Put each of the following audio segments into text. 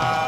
Uh...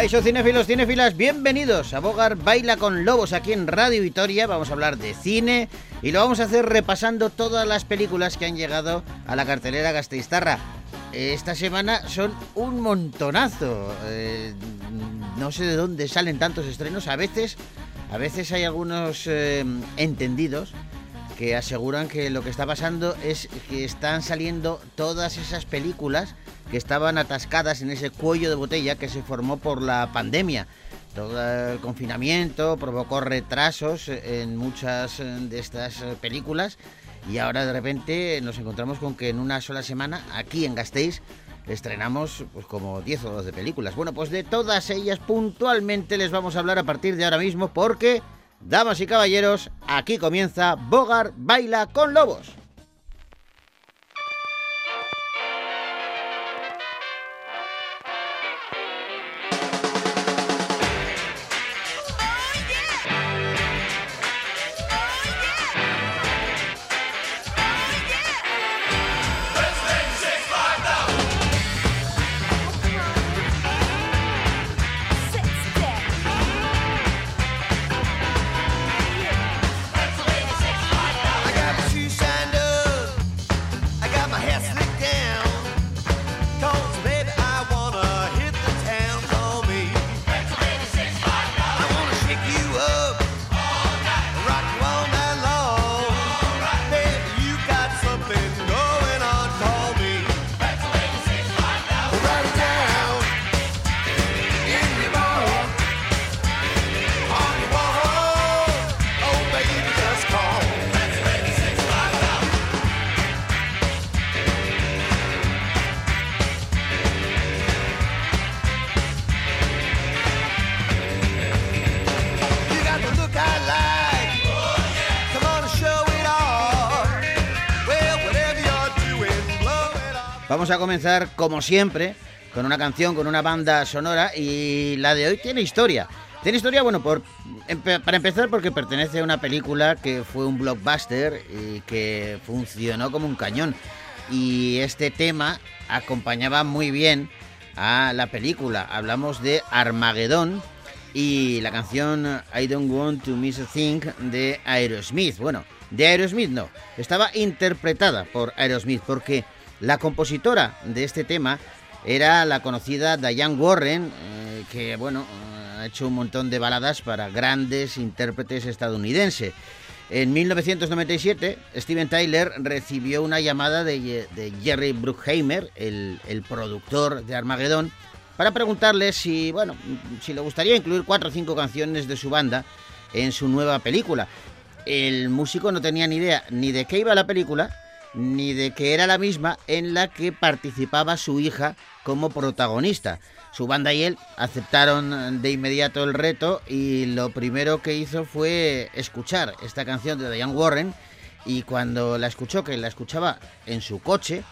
Caixo cinéfilos, cinéfilas, bienvenidos a Bogar Baila con Lobos aquí en Radio Vitoria. Vamos a hablar de cine y lo vamos a hacer repasando todas las películas que han llegado a la cartelera Gasteiztarra. Esta semana son un montonazo. Eh, no sé de dónde salen tantos estrenos. A veces, a veces hay algunos eh, entendidos que aseguran que lo que está pasando es que están saliendo todas esas películas que estaban atascadas en ese cuello de botella que se formó por la pandemia. Todo el confinamiento provocó retrasos en muchas de estas películas y ahora de repente nos encontramos con que en una sola semana aquí en Gasteiz estrenamos pues como 10 o 12 películas. Bueno, pues de todas ellas puntualmente les vamos a hablar a partir de ahora mismo porque, damas y caballeros, aquí comienza Bogar Baila con Lobos. A comenzar, como siempre, con una canción, con una banda sonora y la de hoy tiene historia. Tiene historia, bueno, por, para empezar porque pertenece a una película que fue un blockbuster y que funcionó como un cañón. Y este tema acompañaba muy bien a la película. Hablamos de Armagedón y la canción I Don't Want to Miss a Thing de Aerosmith. Bueno, de Aerosmith no, estaba interpretada por Aerosmith porque la compositora de este tema era la conocida Diane Warren, eh, que bueno, ha hecho un montón de baladas para grandes intérpretes estadounidenses. En 1997, Steven Tyler recibió una llamada de, Jerry Bruckheimer, el, el, productor de Armageddon, para preguntarle si, bueno, si le gustaría incluir cuatro o cinco canciones de su banda en su nueva película. El músico no tenía ni idea ni de qué iba la película, ni de que era la misma en la que participaba su hija como protagonista. Su banda y él aceptaron de inmediato el reto y lo primero que hizo fue escuchar esta canción de Diane Warren y cuando la escuchó, que la escuchaba en su coche,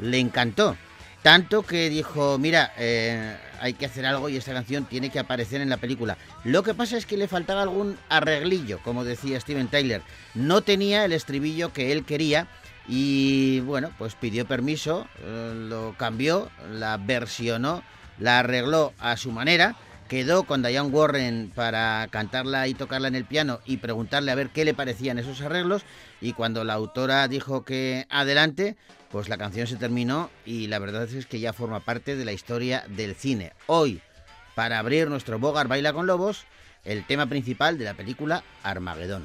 le encantó. Tanto que dijo, mira, eh, hay que hacer algo y esta canción tiene que aparecer en la película. Lo que pasa es que le faltaba algún arreglillo, como decía Steven Tyler. No tenía el estribillo que él quería y bueno, pues pidió permiso, eh, lo cambió, la versionó, la arregló a su manera, quedó con Diane Warren para cantarla y tocarla en el piano y preguntarle a ver qué le parecían esos arreglos y cuando la autora dijo que adelante, pues la canción se terminó y la verdad es que ya forma parte de la historia del cine. Hoy, para abrir nuestro Bogar Baila con Lobos, el tema principal de la película Armagedón.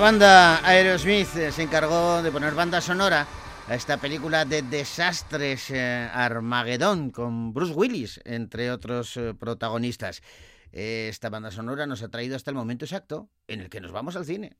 banda Aerosmith se encargó de poner banda sonora a esta película de desastres eh, Armagedón con Bruce Willis, entre otros eh, protagonistas. Esta banda sonora nos ha traído hasta el momento exacto en el que nos vamos al cine.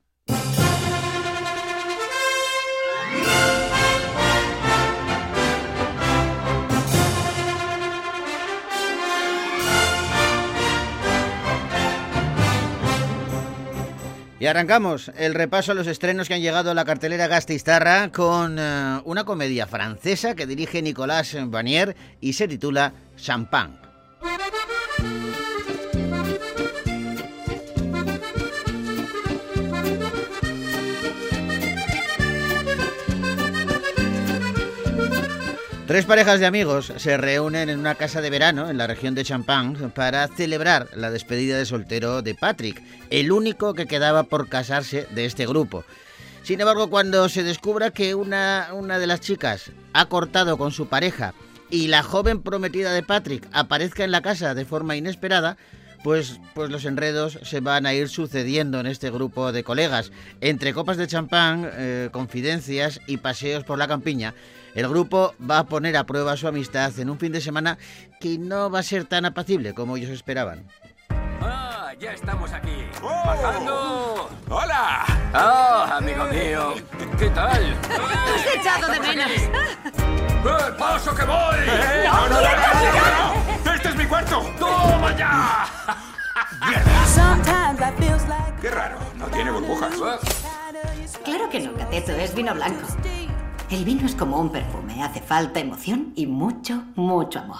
Y arrancamos el repaso a los estrenos que han llegado a la cartelera Gasteiztarra con eh, una comedia francesa que dirige Nicolas Vanier y se titula Champagne. Tres parejas de amigos se reúnen en una casa de verano en la región de Champagne para celebrar la despedida de soltero de Patrick, el único que quedaba por casarse de este grupo. Sin embargo, cuando se descubra que una, una de las chicas ha cortado con su pareja y la joven prometida de Patrick aparezca en la casa de forma inesperada, pues, pues los enredos se van a ir sucediendo en este grupo de colegas. Entre copas de champán, eh, confidencias y paseos por la campiña, el grupo va a poner a prueba su amistad en un fin de semana que no va a ser tan apacible como ellos esperaban. ¡Ah! ¡Ya estamos aquí! ¡Bajando! ¡Hola! ¡Ah, amigo mío! ¿Qué tal? Te he echado de menos. ¡Eh, paso que voy! ¡No, no, no, no, no! ¡Este cuarto! ¡Toma ya! ¡Qué raro! No tiene burbujas. Claro que no, cateto, es vino blanco. El vino es como un perfume, hace falta emoción y mucho, mucho amor.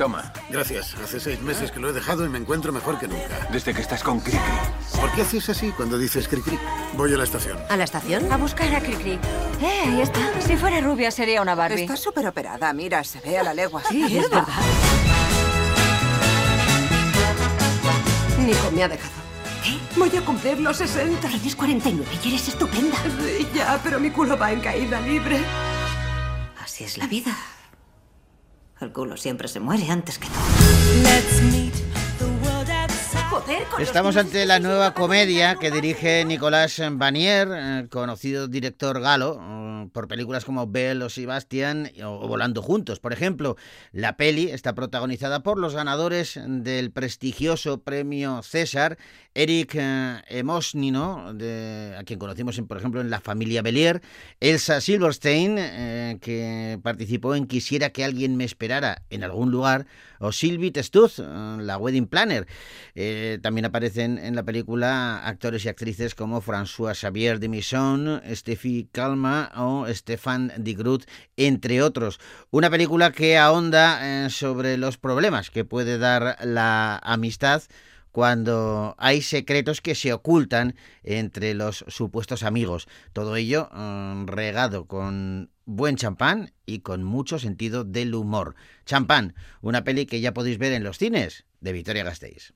Toma. Gracias. Hace seis meses que lo he dejado y me encuentro mejor que nunca. Desde que estás con Cricri. ¿Por qué haces así cuando dices cri cri? Voy a la estación. ¿A la estación? A buscar a Cricri. Eh, ahí está. Si fuera rubia sería una Barbie. Está súper operada, mira, se ve a la legua. Sí, es verdad. Nico me ha dejado. ¿Qué? Voy a cumplir los 60. Tienes 49 y eres estupenda. Sí, ya, pero mi culo va en caída libre. Así es la vida. El culo siempre se muere antes que todo. Con Estamos ante la nueva comedia que dirige Nicolás Vanier, eh, conocido director galo, eh, por películas como Belle o Sebastian o, Volando Juntos. Por ejemplo, la peli está protagonizada por los ganadores del prestigioso premio César, Eric eh, Emosnino, de, a quien conocimos, en, por ejemplo, en La familia Belier, Elsa Silverstein, eh, que participó en Quisiera que alguien me esperara en algún lugar, o Sylvie Testuth, eh, la wedding planner. Eh, también aparecen en la película actores y actrices como François Xavier de Misson, Steffi Calma o Stefan de Groot, entre otros. Una película que ahonda eh, sobre los problemas que puede dar la amistad cuando hay secretos que se ocultan entre los supuestos amigos. Todo ello mm, regado con buen champán y con mucho sentido del humor. Champán, una peli que ya podéis ver en los cines de Victoria Gasteiz.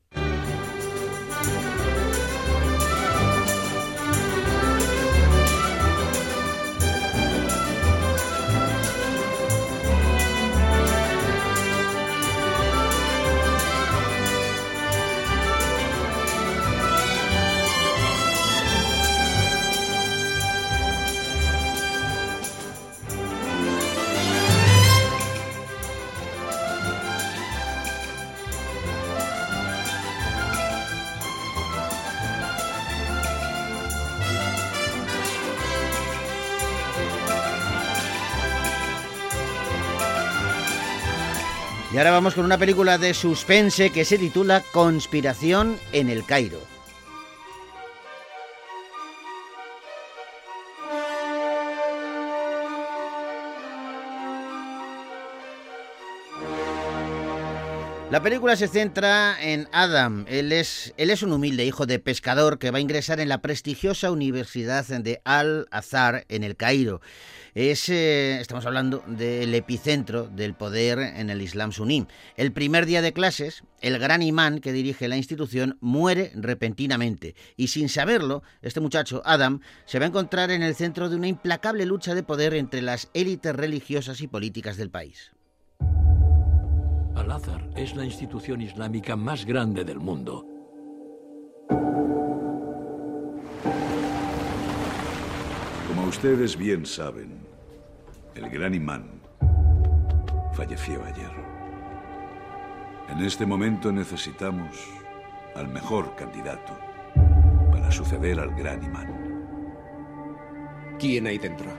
Y ahora vamos con una película de suspense que se titula Conspiración en el Cairo. La película se centra en Adam. Él es, él es un humilde hijo de pescador que va a ingresar en la prestigiosa Universidad de Al-Azhar en el Cairo. Es, eh, estamos hablando del epicentro del poder en el Islam suní. El primer día de clases, el gran imán que dirige la institución muere repentinamente y sin saberlo, este muchacho, Adam, se va a encontrar en el centro de una implacable lucha de poder entre las élites religiosas y políticas del país. Al-Azhar es la institución islámica más grande del mundo. Como ustedes bien saben, el gran imán falleció ayer. En este momento necesitamos al mejor candidato para suceder al gran imán. ¿Quién hay dentro?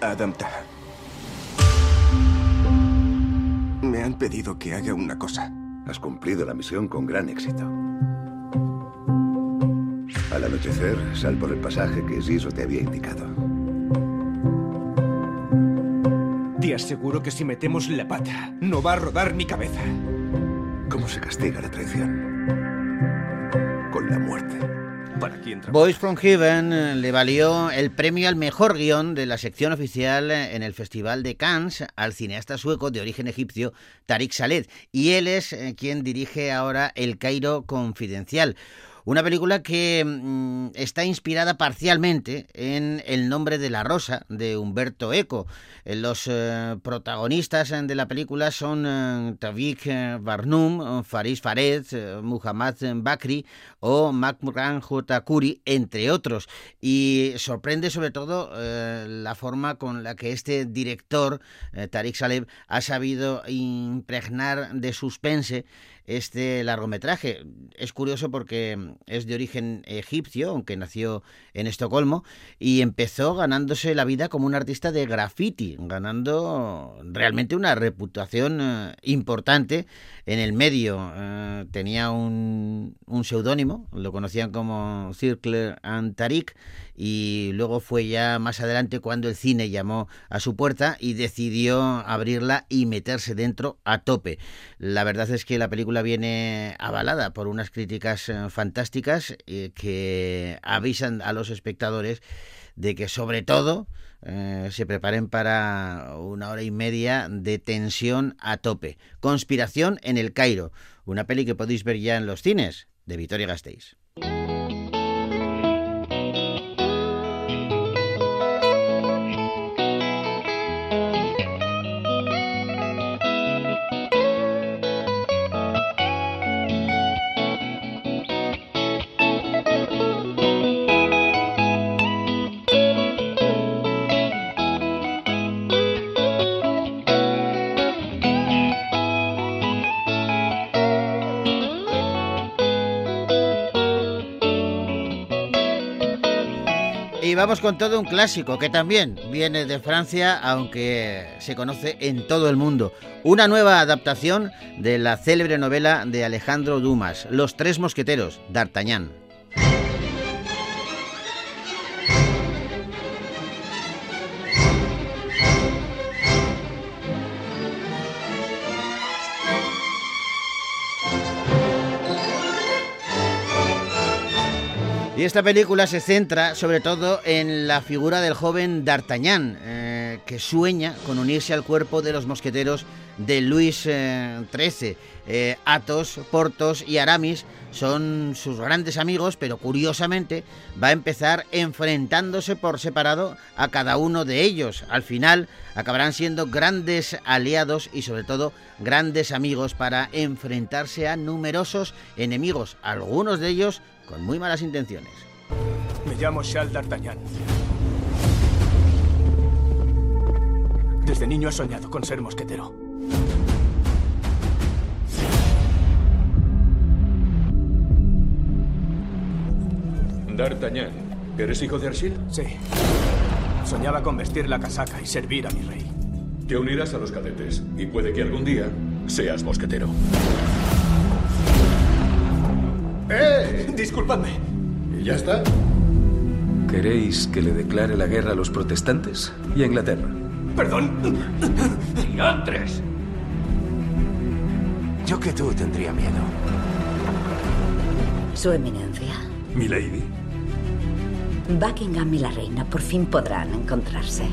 Adam Taha. Me han pedido que haga una cosa. Has cumplido la misión con gran éxito. Al anochecer, sal por el pasaje que Siso te había indicado. Te aseguro que si metemos la pata, no va a rodar mi cabeza. ¿Cómo se castiga la traición? Con la muerte. Boys from Heaven eh, le valió el premio al mejor guion de la sección oficial eh, en el Festival de Cannes al cineasta sueco de origen egipcio Tariq Saleh. Y él es eh, quien dirige ahora El Cairo Confidencial. Una película que mm, está inspirada parcialmente en El nombre de la rosa de Humberto Eco. Eh, los eh, protagonistas eh, de la película son eh, Tavik Barnum, Faris Fared, Muhammad Bakri o Makran Jotakuri, entre otros. Y sorprende sobre todo la forma con la que este director, Tariq Saleh, ha sabido impregnar de suspense este largometraje. Es curioso porque es de origen egipcio, aunque nació en Estocolmo, y empezó ganándose la vida como un artista de graffiti, ganando realmente una reputación eh, importante en el medio. Eh, tenía un, un seudónimo, lo conocían como Circle and Tariq, y luego fue ya más adelante cuando el cine llamó a su puerta y decidió abrirla y meterse dentro a tope. La verdad es que la película viene avalada por unas críticas eh, fantásticas eh, que avisan a los espectadores de que sobre todo eh, se preparen para una hora y media de tensión a tope. Conspiración en el Cairo, una peli que podéis ver ya en los cines de Vitoria Gasteiz. Y vamos con todo un clásico que también viene de Francia, aunque se conoce en todo el mundo. Una nueva adaptación de la célebre novela de Alejandro Dumas, Los Tres Mosqueteros, D'Artagnan. Esta película se centra sobre todo en la figura del joven D'Artagnan, eh, que sueña con unirse al cuerpo de los mosqueteros de Luis XIII. Eh, Athos, Porthos y Aramis son sus grandes amigos, pero curiosamente va a empezar enfrentándose por separado a cada uno de ellos. Al final acabarán siendo grandes aliados y sobre todo grandes amigos para enfrentarse a numerosos enemigos, algunos de ellos con muy malas intenciones. Me llamo Charles D'Artagnan. Desde niño he soñado con ser mosquetero. D'Artagnan, ¿eres hijo de Archil? Sí. Soñaba con vestir la casaca y servir a mi rey. Te unirás a los cadetes y puede que algún día seas mosquetero. ¡Eh! Disculpadme. ¿Y ya está? ¿Queréis que le declare la guerra a los protestantes y a Inglaterra? Perdón. ¡Diantres! Yo que tú tendría miedo. Su eminencia. Milady. Buckingham y la reina por fin podrán encontrarse.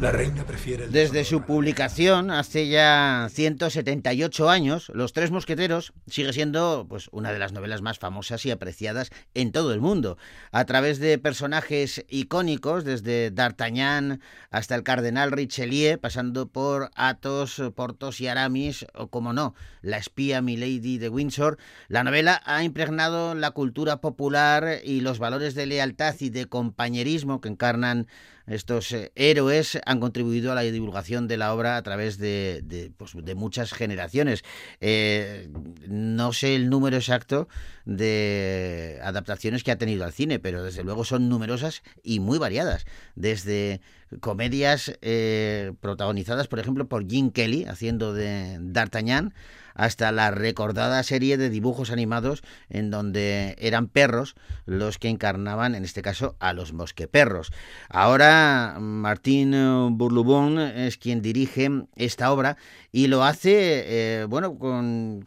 La reina prefiere el Desde su publicación hace ya 178 años, Los Tres Mosqueteros sigue siendo pues, una de las novelas más famosas y apreciadas en todo el mundo. A través de personajes icónicos, desde D'Artagnan hasta el cardenal Richelieu, pasando por Athos, Porthos y Aramis, o como no, la espía Milady de Windsor, la novela ha impregnado la cultura popular y los valores de lealtad y de compañerismo que encarnan estos eh, héroes han contribuido a la divulgación de la obra a través de, de, pues, de muchas generaciones. Eh, no sé el número exacto de adaptaciones que ha tenido al cine, pero desde luego son numerosas y muy variadas. Desde comedias eh, protagonizadas, por ejemplo, por Jim Kelly, haciendo de D'Artagnan, hasta la recordada serie de dibujos animados en donde eran perros los que encarnaban, en este caso, a los mosqueperros. Ahora Martín Burlubón es quien dirige esta obra y lo hace, eh, bueno, con,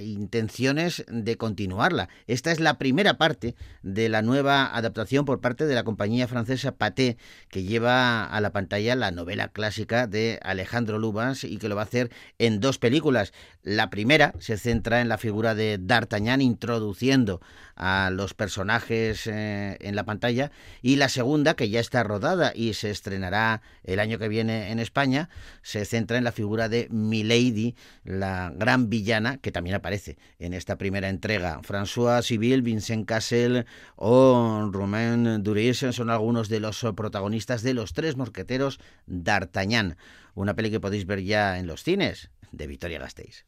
intenciones de continuarla. Esta es la primera parte de la nueva adaptación por parte de la compañía francesa Pathé, que lleva a la pantalla la novela clásica de Alejandro Lubas y que lo va a hacer en dos películas. La primera se centra en la figura de D'Artagnan introduciendo a los personajes eh, en la pantalla y la segunda, que ya está rodada y se estrenará el año que viene en España, se centra en la figura de Milady, la gran villana que también aparece en esta primera entrega. François Civil, Vincent Cassel o Romain Duris son algunos de los protagonistas de Los Tres Mosqueteros d'Artagnan, una peli que podéis ver ya en los cines de Victoria Gasteiz.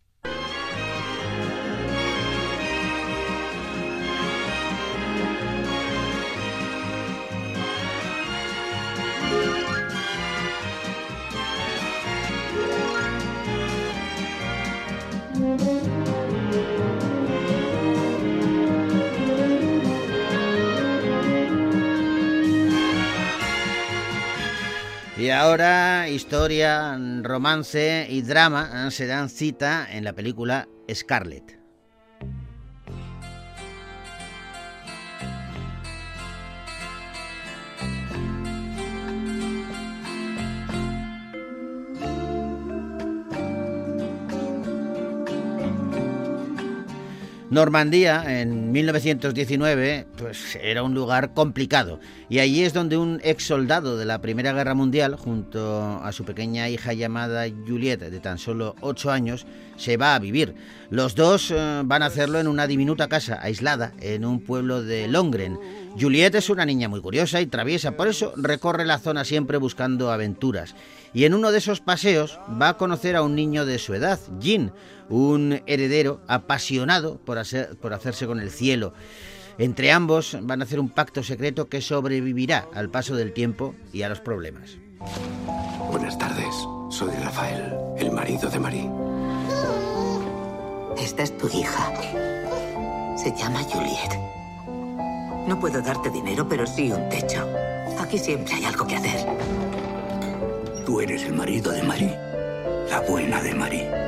Ahora historia, romance y drama se dan cita en la película Scarlet. Normandía, en 1919, pues era un lugar complicado. Y allí es donde un ex soldado de la Primera Guerra Mundial, junto a su pequeña hija llamada Juliette, de tan solo 8 años, se va a vivir. Los dos eh, van a hacerlo en una diminuta casa aislada en un pueblo de Longren. Juliette es una niña muy curiosa y traviesa, por eso recorre la zona siempre buscando aventuras. Y en uno de esos paseos va a conocer a un niño de su edad, Jean, un heredero apasionado por, hacer, por hacerse con el cielo. Entre ambos van a hacer un pacto secreto que sobrevivirá al paso del tiempo y a los problemas. Buenas tardes, soy Rafael, el marido de Marie. Esta es tu hija. Se llama Juliet. No puedo darte dinero, pero sí un techo. Aquí siempre hay algo que hacer. Tú eres el marido de Marie, la buena de Marie.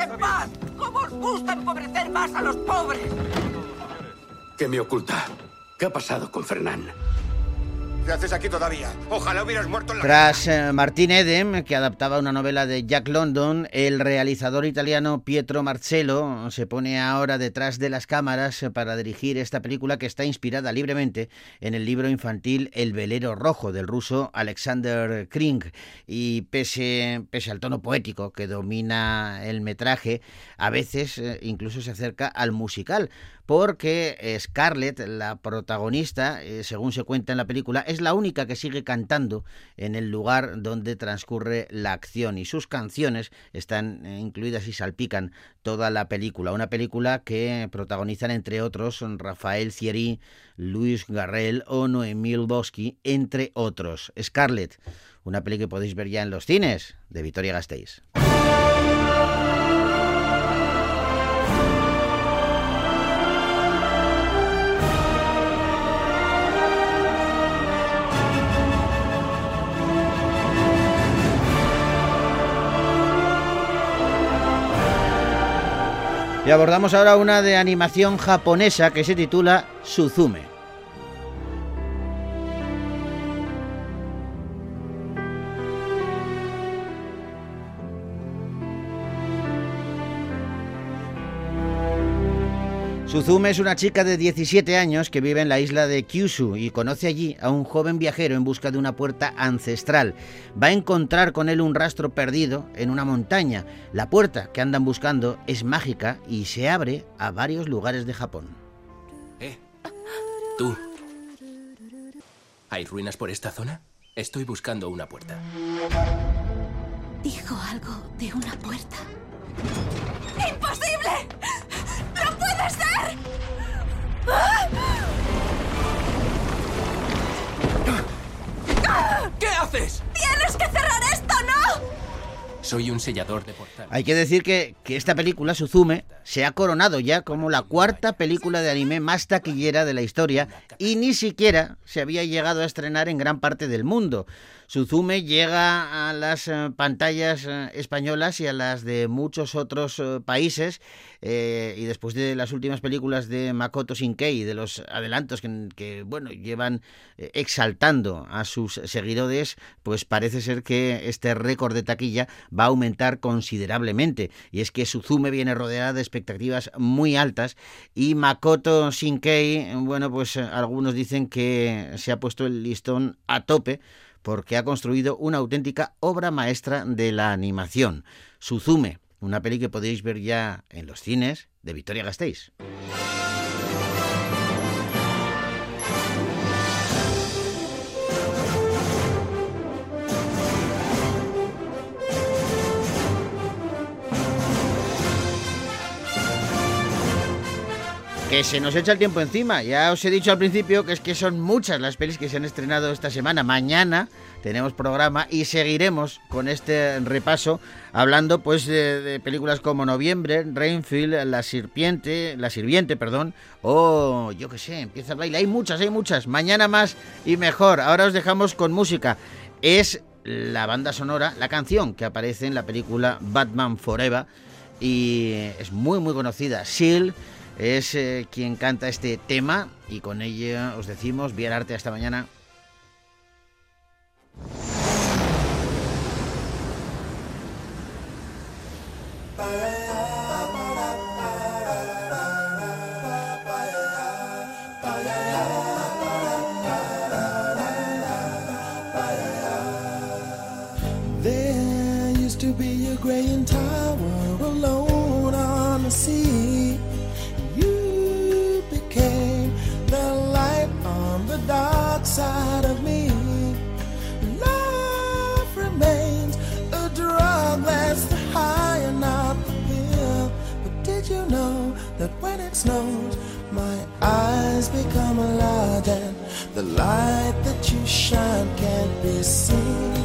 En! ¿Cómo os gusta empobrecer más a los pobres? ¿Qué me oculta? ¿Qué ha pasado con Fernán? ¿Qué aquí todavía? Ojalá hubieras muerto. Tras eh, Martín Edem, que adaptaba una novela de Jack London, el realizador italiano Pietro Marcello se pone ahora detrás de las cámaras eh, para dirigir esta película que está inspirada libremente en el libro infantil El velero rojo del ruso Alexander Kring. Y pese, pese al tono poético que domina el metraje, a veces eh, incluso se acerca al musical, porque Scarlett, la protagonista, según se cuenta en la película, es la única que sigue cantando en el lugar donde transcurre la acción y sus canciones están eh, incluidas y salpican toda la película. Una película que protagonizan entre otros Rafael Thierry, Luis Garrel o Noemí Lvovsky, entre otros. Scarlett, una peli que podéis ver ya en los cines de Vitoria Gasteiz. Y abordamos ahora una de animación japonesa que se titula Suzume. Suzume es una chica de 17 años que vive en la isla de Kyushu y conoce allí a un joven viajero en busca de una puerta ancestral. Va a encontrar con él un rastro perdido en una montaña. La puerta que andan buscando es mágica y se abre a varios lugares de Japón. Eh, tú. ¿Hay ruinas por esta zona? Estoy buscando una puerta. Dijo algo de una puerta. ¡Imposible! ¿Qué haces? ¡Tienes que cerrar esto, no! Soy un sellador de portal. Hay que decir que, que, esta película, Suzume, se ha coronado ya como la cuarta película de anime más taquillera de la historia y ni siquiera se había llegado a estrenar en gran parte del mundo. Suzume llega a las eh, pantallas eh, españolas y a las de muchos otros eh, países y después de las últimas películas de Makoto Shinkei de los adelantos que, que bueno llevan exaltando a sus seguidores, pues parece ser que este récord de taquilla va a aumentar considerablemente. Y es que Suzume viene rodeada de expectativas muy altas y Makoto Shinkei, bueno pues algunos dicen que se ha puesto el listón a tope porque ha construido una auténtica obra maestra de la animación. Suzume, una peli que podéis ver ya en los cines de Victoria Gasteiz. Que se nos echa el tiempo encima. Ya os he dicho al principio que es que son muchas las pelis que se han estrenado esta semana. Mañana tenemos programa y seguiremos con este repaso hablando pues de, películas como Noviembre, Rainfield, La Sirviente, La Sirviente, perdón, o yo qué sé, empieza el baile. Hay muchas, hay muchas. Mañana más y mejor. Ahora os dejamos con música. Es la banda sonora, la canción que aparece en la película Batman Forever y es muy muy conocida. Seal es eh, quien canta este tema y con ella os decimos, el arte hasta mañana. Snows, my eyes become large and the light that you shine can't be seen?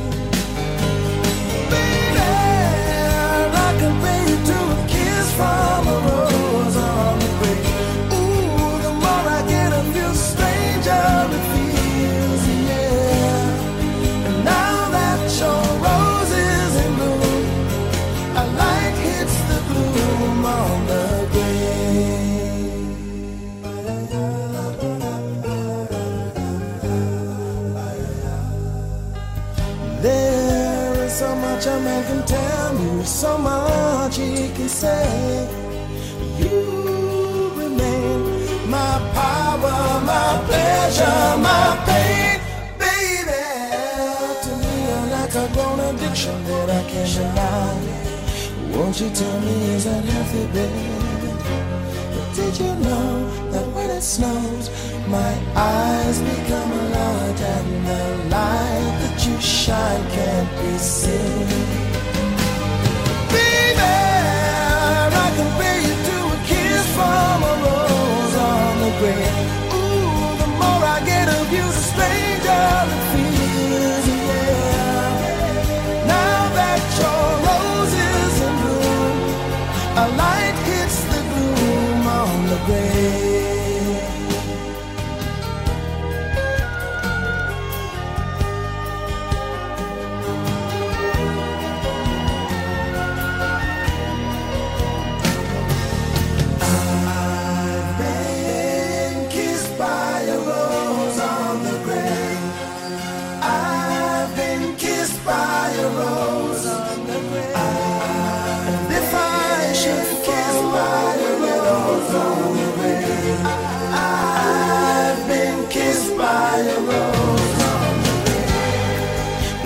I can't. Won't you tell me is that healthy, baby? But did you know that when it snows, my eyes become large and the light that you shine can't be seen?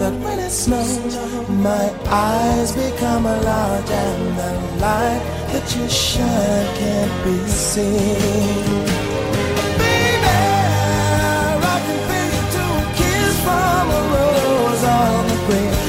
that when it snows, my eyes become large and the light that you shine can't be seen. Baby, I can feel you two kiss from a rose on the grave.